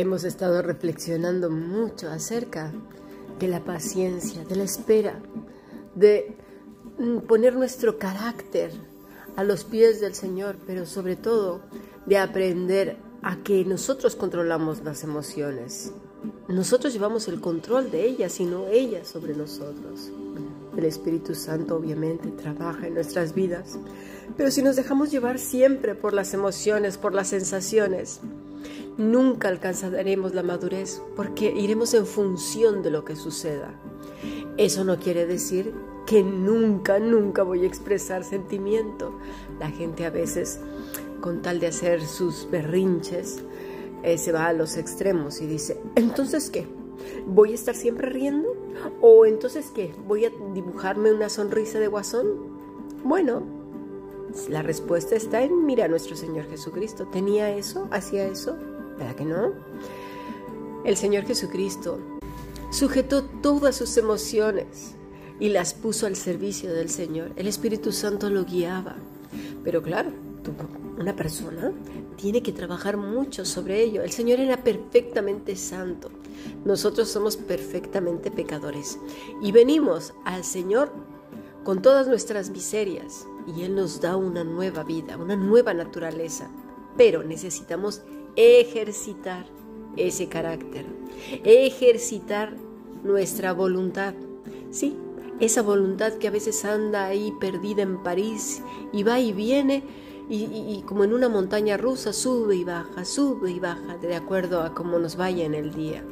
Hemos estado reflexionando mucho acerca de la paciencia, de la espera, de mm, poner nuestro carácter a los pies del Señor, pero sobre todo de aprender a que nosotros controlamos las emociones. Nosotros llevamos el control de ellas y no ellas sobre nosotros. El Espíritu Santo obviamente trabaja en nuestras vidas, pero si nos dejamos llevar siempre por las emociones, por las sensaciones, nunca alcanzaremos la madurez porque iremos en función de lo que suceda. Eso no quiere decir que nunca, nunca voy a expresar sentimiento. La gente a veces, con tal de hacer sus berrinches, eh, se va a los extremos y dice, entonces qué, ¿voy a estar siempre riendo? ¿O entonces qué, voy a dibujarme una sonrisa de guasón? Bueno, la respuesta está en, mira, nuestro Señor Jesucristo, ¿tenía eso? ¿Hacía eso? ¿Verdad que no? El Señor Jesucristo sujetó todas sus emociones y las puso al servicio del Señor. El Espíritu Santo lo guiaba. Pero claro, una persona tiene que trabajar mucho sobre ello. El Señor era perfectamente santo. Nosotros somos perfectamente pecadores. Y venimos al Señor con todas nuestras miserias. Y Él nos da una nueva vida, una nueva naturaleza. Pero necesitamos ejercitar ese carácter, ejercitar nuestra voluntad. Sí, esa voluntad que a veces anda ahí perdida en París y va y viene y, como en una montaña rusa sube y baja, sube y baja de acuerdo a cómo nos vaya en el día.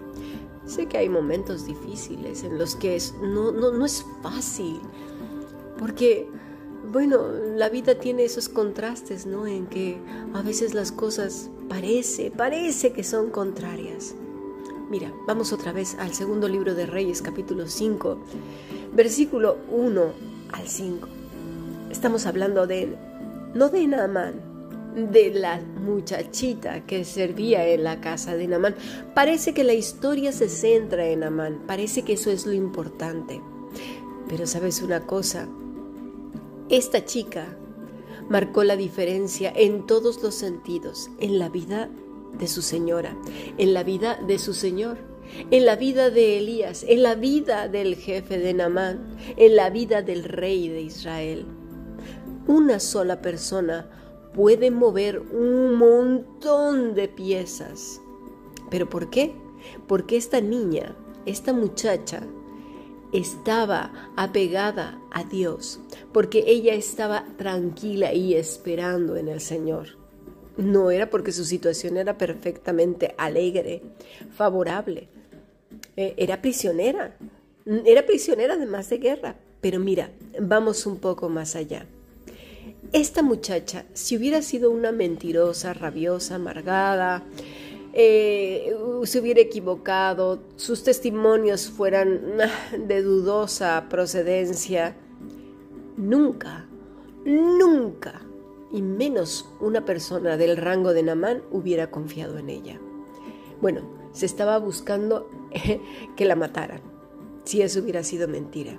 Sé que hay momentos difíciles en los que no, no, no es fácil, porque, bueno, la vida tiene esos contrastes, ¿no? En que a veces las cosas parece, parece que son contrarias. Mira, vamos otra vez al segundo libro de Reyes, capítulo 5 versículo 1 al 5. Estamos hablando de, no de Naamán, de la muchachita que servía en la casa de Naamán. Parece que la historia se centra en Naamán, parece que eso es lo importante. Pero sabes una cosa, esta chica marcó la diferencia en todos los sentidos, en la vida de su señora, en la vida de su señor en la vida de Elías, en la vida del jefe de Namán, en la vida del rey de Israel. Una sola persona puede mover un montón de piezas. ¿Pero por qué? Porque esta niña, esta muchacha, estaba apegada a Dios, porque ella estaba tranquila y esperando en el Señor. No era porque su situación era perfectamente alegre, favorable, eh, era prisionera, era prisionera además de guerra. Pero mira, vamos un poco más allá. Esta muchacha, si hubiera sido una mentirosa, rabiosa, amargada, eh, se hubiera equivocado, sus testimonios fueran ah, de dudosa procedencia, nunca, nunca, y menos una persona del rango de Namán hubiera confiado en ella. Bueno, se estaba buscando que la mataran, si eso hubiera sido mentira.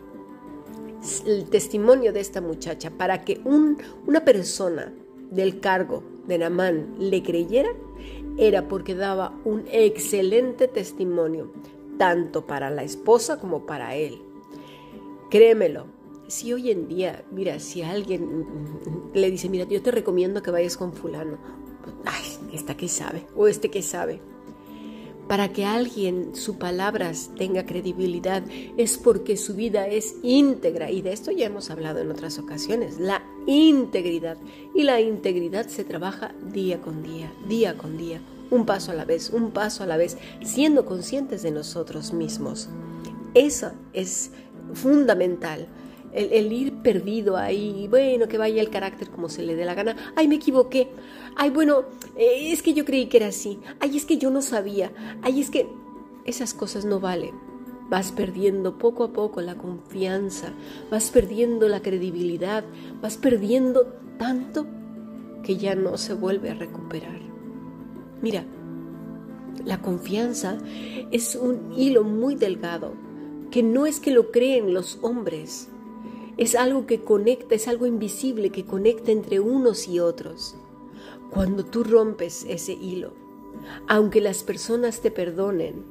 El testimonio de esta muchacha para que una persona del cargo de Namán le creyera era porque daba un excelente testimonio, tanto para la esposa como para él. Créemelo, si hoy en día, mira, si alguien le dice, mira, yo te recomiendo que vayas con fulano, ay, esta que sabe, o este que sabe, para que alguien su palabras tenga credibilidad es porque su vida es íntegra y de esto ya hemos hablado en otras ocasiones, la integridad y la integridad se trabaja día con día, día con día, un paso a la vez, un paso a la vez, siendo conscientes de nosotros mismos. Eso es fundamental. El, ir perdido ahí, bueno, que vaya el carácter como se le dé la gana, ay, me equivoqué, ay, bueno, eh, es que yo creí que era así, ay, es que yo no sabía, ay, es que esas cosas no valen. Vas perdiendo poco a poco la confianza, vas perdiendo la credibilidad, vas perdiendo tanto que ya no se vuelve a recuperar. Mira, la confianza es un hilo muy delgado que no es que lo creen los hombres, es algo que conecta, es algo invisible que conecta entre unos y otros. Cuando tú rompes ese hilo, aunque las personas te perdonen,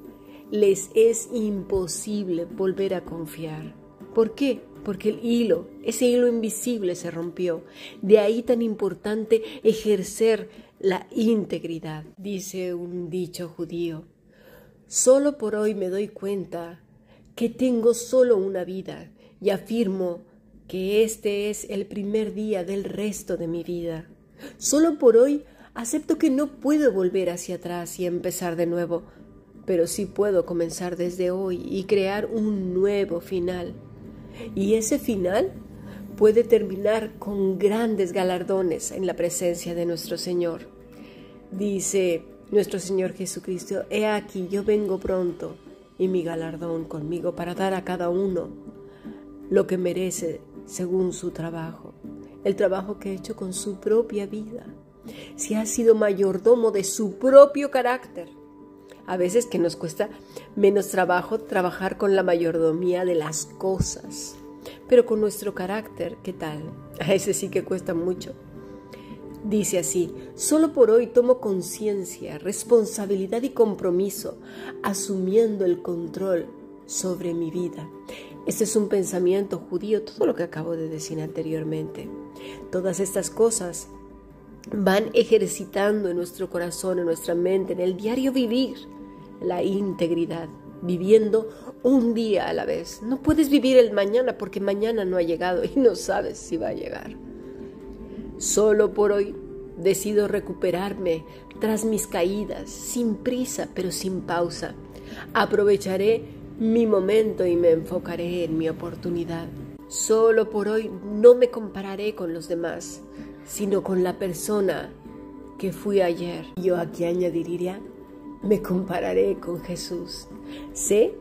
les es imposible volver a confiar. ¿Por qué? Porque el hilo, ese hilo invisible se rompió. De ahí tan importante ejercer la integridad, dice un dicho judío. Solo por hoy me doy cuenta que tengo solo una vida y afirmo que este es el primer día del resto de mi vida. Solo por hoy acepto que no puedo volver hacia atrás y empezar de nuevo, pero sí puedo comenzar desde hoy y crear un nuevo final. Y ese final puede terminar con grandes galardones en la presencia de nuestro Señor. Dice nuestro Señor Jesucristo, He aquí, yo vengo pronto y mi galardón conmigo para dar a cada uno lo que merece según su trabajo, el trabajo que ha hecho con su propia vida, si ha sido mayordomo de su propio carácter. A veces que nos cuesta menos trabajo trabajar con la mayordomía de las cosas, pero con nuestro carácter, ¿qué tal? A ese sí que cuesta mucho. Dice así, solo por hoy tomo conciencia, responsabilidad y compromiso, asumiendo el control sobre mi vida. Este es un pensamiento judío, todo lo que acabo de decir anteriormente. Todas estas cosas van ejercitando en nuestro corazón, en nuestra mente, en el diario vivir, la integridad, viviendo un día a la vez. No puedes vivir el mañana porque mañana no ha llegado y no sabes si va a llegar. Solo por hoy decido recuperarme tras mis caídas, sin prisa pero sin pausa. Aprovecharé mi momento y me enfocaré en mi oportunidad. Solo por hoy no me compararé con los demás, sino con la persona que fui ayer. Yo aquí añadiría, me compararé con Jesús. Sé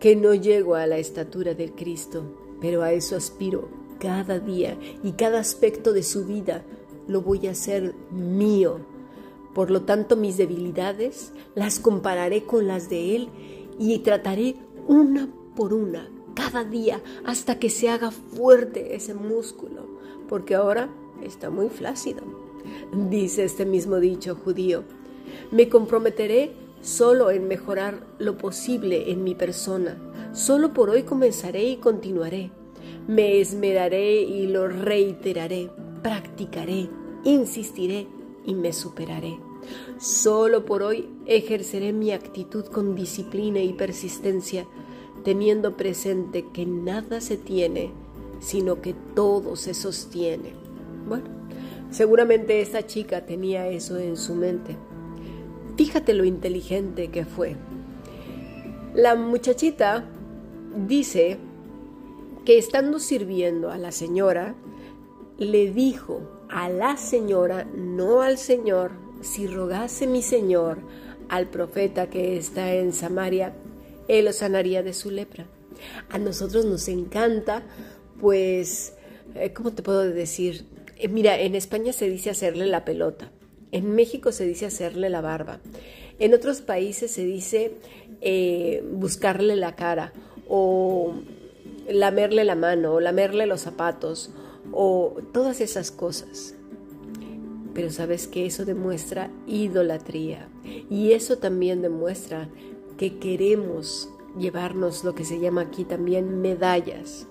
que no llego a la estatura del Cristo, pero a eso aspiro cada día y cada aspecto de su vida lo voy a hacer mío. Por lo tanto, mis debilidades las compararé con las de Él y trataré una por una, cada día, hasta que se haga fuerte ese músculo, porque ahora está muy flácido. Dice este mismo dicho judío, me comprometeré solo en mejorar lo posible en mi persona. Solo por hoy comenzaré y continuaré. Me esmeraré y lo reiteraré, practicaré, insistiré y me superaré. Solo por hoy ejerceré mi actitud con disciplina y persistencia, teniendo presente que nada se tiene, sino que todo se sostiene. Bueno, seguramente esta chica tenía eso en su mente. Fíjate lo inteligente que fue. La muchachita dice que estando sirviendo a la señora, le dijo a la señora, no al Señor, si rogase mi Señor al profeta que está en Samaria, él lo sanaría de su lepra. A nosotros nos encanta, pues, eh, ¿cómo te puedo decir? Eh, mira, en España se dice hacerle la pelota, en México se dice hacerle la barba, en otros países se dice eh, buscarle la cara o lamerle la mano o lamerle los zapatos o todas esas cosas. Pero sabes que eso demuestra idolatría y eso también demuestra que queremos llevarnos lo que se llama aquí también medallas,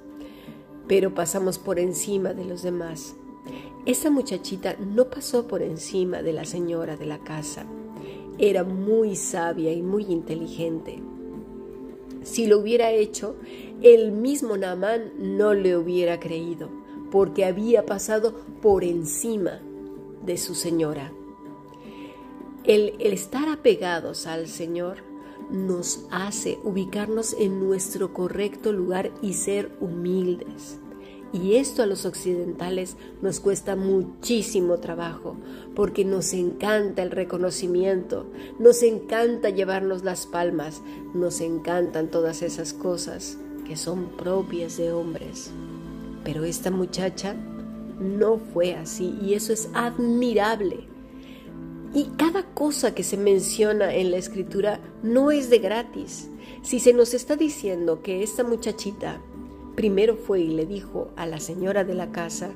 pero pasamos por encima de los demás. Esa muchachita no pasó por encima de la señora de la casa. era muy sabia y muy inteligente. Si lo hubiera hecho, el mismo Naamán no le hubiera creído, porque había pasado por encima de su señora. El, el estar apegados al Señor nos hace ubicarnos en nuestro correcto lugar y ser humildes. Y esto a los occidentales nos cuesta muchísimo trabajo, porque nos encanta el reconocimiento, nos encanta llevarnos las palmas, nos encantan todas esas cosas que son propias de hombres. Pero esta muchacha no fue así y eso es admirable. Y cada cosa que se menciona en la escritura no es de gratis. Si se nos está diciendo que esta muchachita primero fue y le dijo a la señora de la casa,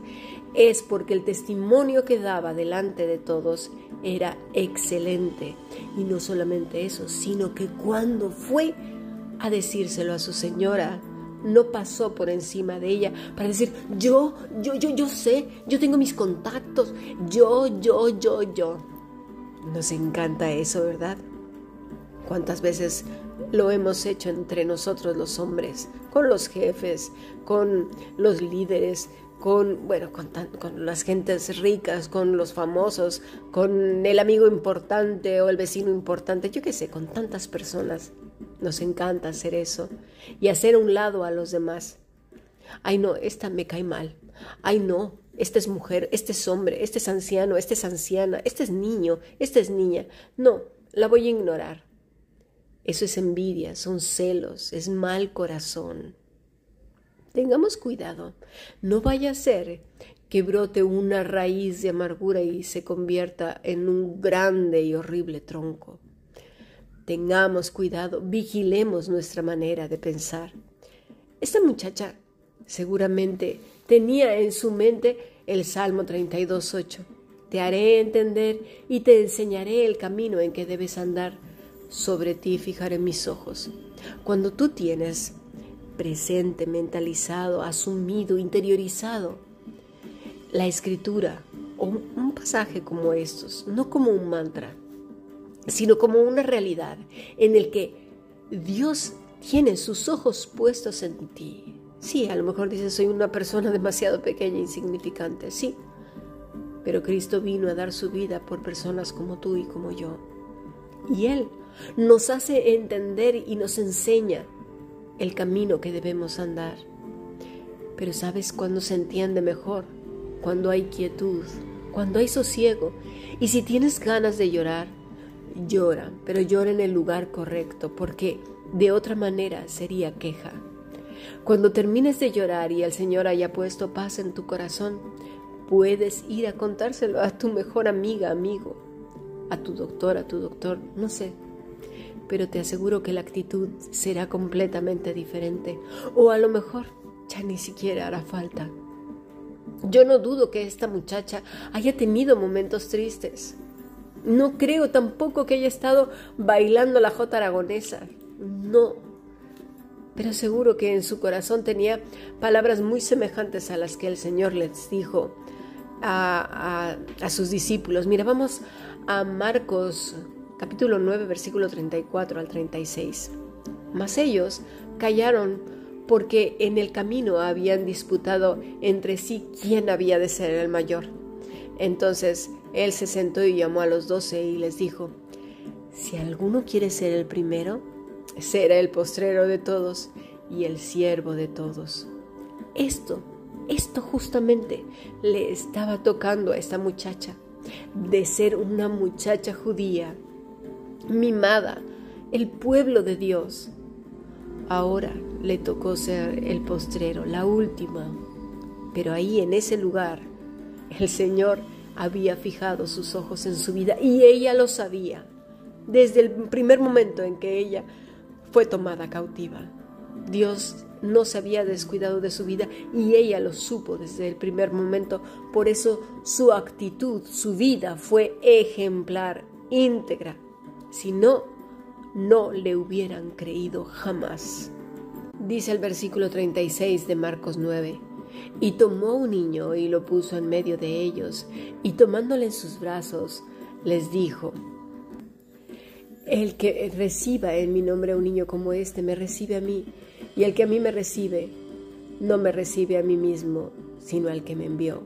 es porque el testimonio que daba delante de todos era excelente. Y no solamente eso, sino que cuando fue a decírselo a su señora, no pasó por encima de ella para decir, yo, yo, yo, yo sé, yo tengo mis contactos, yo, yo, yo, yo. Nos encanta eso, ¿verdad? ¿Cuántas veces lo hemos hecho entre nosotros los hombres, con los jefes, con los líderes, con, bueno, con, las gentes ricas, con los famosos, con el amigo importante o el vecino importante, yo qué sé, con tantas personas. Nos encanta hacer eso y hacer un lado a los demás. Ay, no, esta me cae mal. Ay, no, esta es mujer, este es hombre, este es anciano, este es anciana, este es niño, esta es niña. No, la voy a ignorar. Eso es envidia, son celos, es mal corazón. Tengamos cuidado, no vaya a ser que brote una raíz de amargura y se convierta en un grande y horrible tronco. Tengamos cuidado, vigilemos nuestra manera de pensar. Esta muchacha seguramente tenía en su mente el Salmo 32.8. Te haré entender y te enseñaré el camino en que debes andar sobre ti fijaré mis ojos. Cuando tú tienes presente, mentalizado, asumido, interiorizado la escritura o un pasaje como estos, no como un mantra, sino como una realidad en el que Dios tiene sus ojos puestos en ti. Sí, a lo mejor dices, soy una persona demasiado pequeña, insignificante, sí, pero Cristo vino a dar su vida por personas como tú y como yo. Y Él nos hace entender y nos enseña el camino que debemos andar. Pero ¿sabes cuándo se entiende mejor? Cuando hay quietud, cuando hay sosiego. Y si tienes ganas de llorar, llora, pero llora en el lugar correcto, porque de otra manera sería queja. Cuando termines de llorar y el Señor haya puesto paz en tu corazón, puedes ir a contárselo a tu mejor amiga, amigo, a tu doctor, a tu doctor, no sé, pero te aseguro que la actitud será completamente diferente. O a lo mejor ya ni siquiera hará falta. Yo no dudo que esta muchacha haya tenido momentos tristes. No creo tampoco que haya estado bailando la jota aragonesa. No. Pero seguro que en su corazón tenía palabras muy semejantes a las que el Señor les dijo a, sus discípulos. Mira, vamos a Marcos capítulo 9, versículo 34 al 36. Mas ellos callaron porque en el camino habían disputado entre sí quién había de ser el mayor. Entonces él se sentó y llamó a los doce y les dijo, si alguno quiere ser el primero, será el postrero de todos y el siervo de todos. Esto, esto justamente le estaba tocando a esta muchacha, de ser una muchacha judía mimada, el pueblo de Dios. Ahora le tocó ser el postrero, la última. Pero ahí en ese lugar el Señor había fijado sus ojos en su vida y ella lo sabía desde el primer momento en que ella fue tomada cautiva. Dios no se había descuidado de su vida y ella lo supo desde el primer momento. Por eso su actitud, su vida fue ejemplar, íntegra, si no, no le hubieran creído jamás. Dice el versículo 36 de Marcos 9. Y tomó un niño y lo puso en medio de ellos, y tomándole en sus brazos, les dijo, El que reciba en mi nombre a un niño como este, me recibe a mí. Y el que a mí me recibe, no me recibe a mí mismo, sino al que me envió.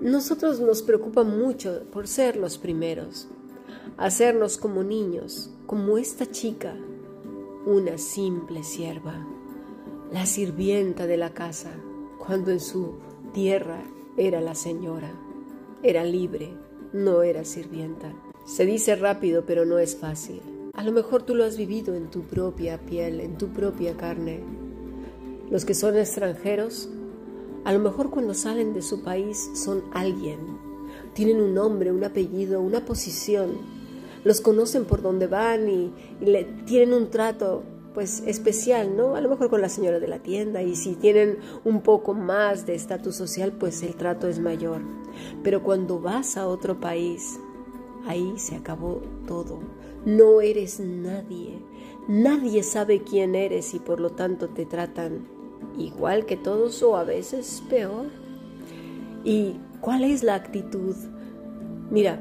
Nosotros nos preocupa mucho por ser los primeros, hacernos como niños, como esta chica, una simple sierva, la sirvienta de la casa, cuando en su tierra era la señora, era libre, no era sirvienta. Se dice rápido, pero no es fácil. A lo mejor tú lo has vivido en tu propia piel, en tu propia carne. Los que son extranjeros, a lo mejor cuando salen de su país son alguien. Tienen un nombre, un apellido, una posición. Los conocen por donde van y, le, tienen un trato pues especial, ¿no? A lo mejor con la señora de la tienda y si tienen un poco más de estatus social, pues el trato es mayor. Pero cuando vas a otro país, ahí se acabó todo. No eres nadie. Nadie sabe quién eres y por lo tanto te tratan igual que todos o a veces peor. ¿Y cuál es la actitud? Mira,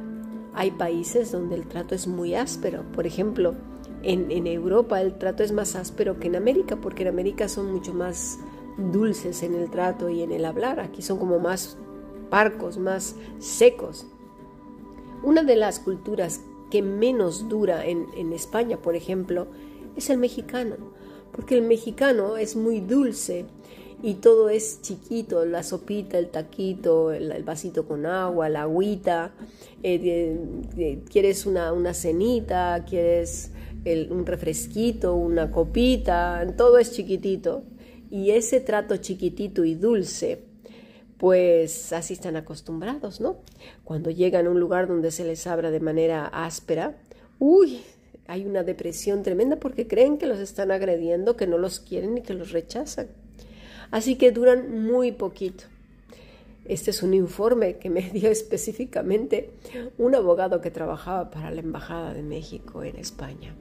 hay países donde el trato es muy áspero. Por ejemplo, en, Europa el trato es más áspero que en América, porque en América son mucho más dulces en el trato y en el hablar. Aquí son como más parcos, más secos. Una de las culturas que menos dura en, España, por ejemplo, es el mexicano, porque el mexicano es muy dulce y todo es chiquito, la sopita, el taquito, el, vasito con agua, la agüita, eh, quieres una, una, cenita, quieres un refresquito, una copita, todo es chiquitito. Y ese trato chiquitito y dulce pues así están acostumbrados, ¿no? Cuando llegan a un lugar donde se les abra de manera áspera, uy, hay una depresión tremenda porque creen que los están agrediendo, que no los quieren y que los rechazan. Así que duran muy poquito. Este es un informe que me dio específicamente un abogado que trabajaba para la Embajada de México en España.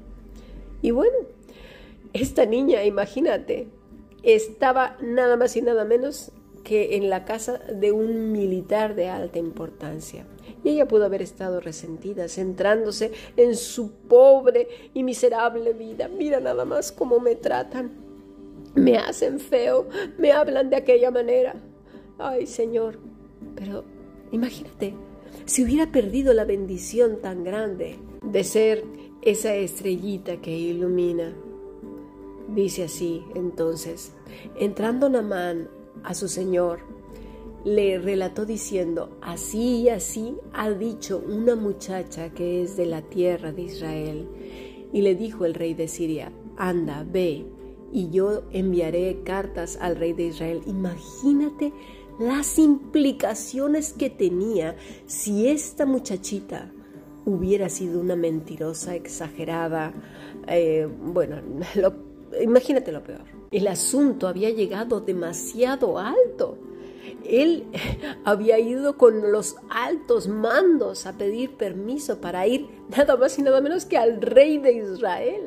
Y bueno, esta niña, imagínate, estaba nada más y nada menos que en la casa de un militar de alta importancia. Y ella pudo haber estado resentida, centrándose en su pobre y miserable vida. Mira nada más cómo me tratan. Me hacen feo, me hablan de aquella manera. Ay, Señor. Pero imagínate, si hubiera perdido la bendición tan grande de ser esa estrellita que ilumina. Dice así, entonces, entrando Namán a su señor, le relató diciendo, así y así ha dicho una muchacha que es de la tierra de Israel. Y le dijo el rey de Siria, anda, ve, y yo enviaré cartas al rey de Israel. Imagínate las implicaciones que tenía si esta muchachita hubiera sido una mentirosa exagerada. Eh, bueno, imagínate lo peor el asunto había llegado demasiado alto. Él había ido con los altos mandos a pedir permiso para ir nada más y nada menos que al rey de Israel.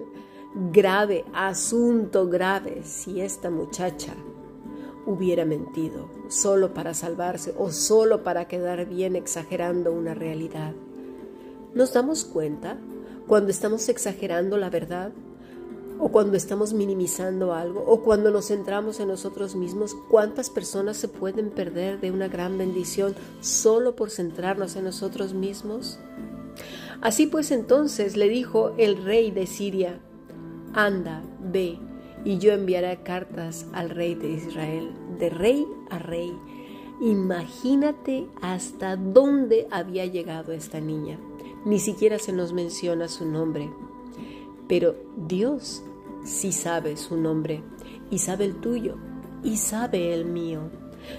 Grave, asunto grave, si esta muchacha hubiera mentido solo para salvarse o solo para quedar bien exagerando una realidad. ¿Nos damos cuenta cuando estamos exagerando la verdad? o cuando estamos minimizando algo, o cuando nos centramos en nosotros mismos, ¿cuántas personas se pueden perder de una gran bendición solo por centrarnos en nosotros mismos? Así pues entonces le dijo el rey de Siria, anda, ve, y yo enviaré cartas al rey de Israel, de rey a rey. Imagínate hasta dónde había llegado esta niña. Ni siquiera se nos menciona su nombre. Pero Dios sí sabe su nombre y sabe el tuyo y sabe el mío.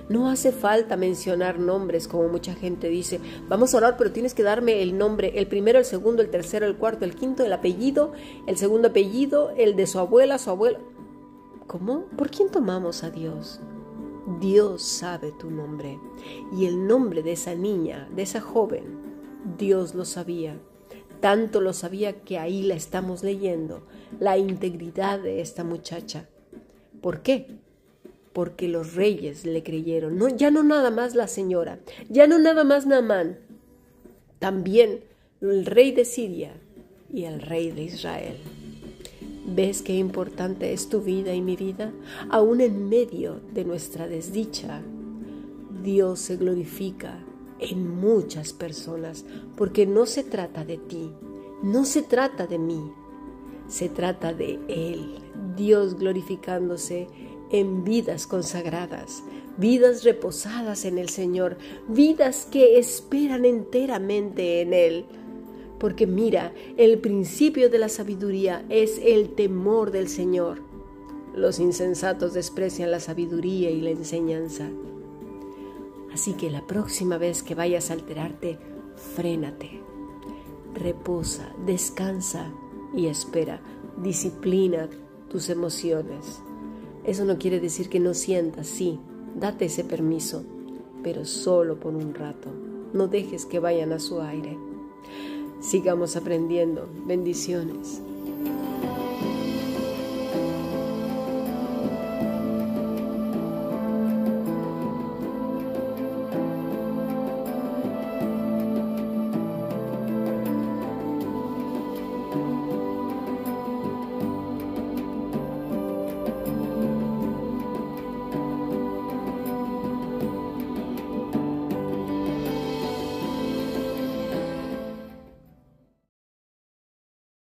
No hace falta mencionar nombres como mucha gente dice, vamos a orar, pero tienes que darme el nombre, el primero, el segundo, el tercero, el cuarto, el quinto, el apellido, el segundo apellido, el de su abuela, su abuelo. ¿Cómo? ¿Por quién tomamos a Dios? Dios sabe tu nombre y el nombre de esa niña, de esa joven, Dios lo sabía. Tanto lo sabía que ahí la estamos leyendo, la integridad de esta muchacha. ¿Por qué? Porque los reyes le creyeron. No, ya no nada más la señora, ya no nada más Naamán. También el rey de Siria y el Rey de Israel. ¿Ves qué importante es tu vida y mi vida? Aún en medio de nuestra desdicha, Dios se glorifica en muchas personas porque no se trata de ti, no se trata de mí, se trata de Él, Dios glorificándose en vidas consagradas, vidas reposadas en el Señor, vidas que esperan enteramente en Él porque mira, el principio de la sabiduría es el temor del Señor. Los insensatos desprecian la sabiduría y la enseñanza. Así que la próxima vez que vayas a alterarte, frénate, reposa, descansa y espera. Disciplina tus emociones. Eso no quiere decir que no sientas, sí, date ese permiso, pero solo por un rato. No dejes que vayan a su aire. Sigamos aprendiendo. Bendiciones.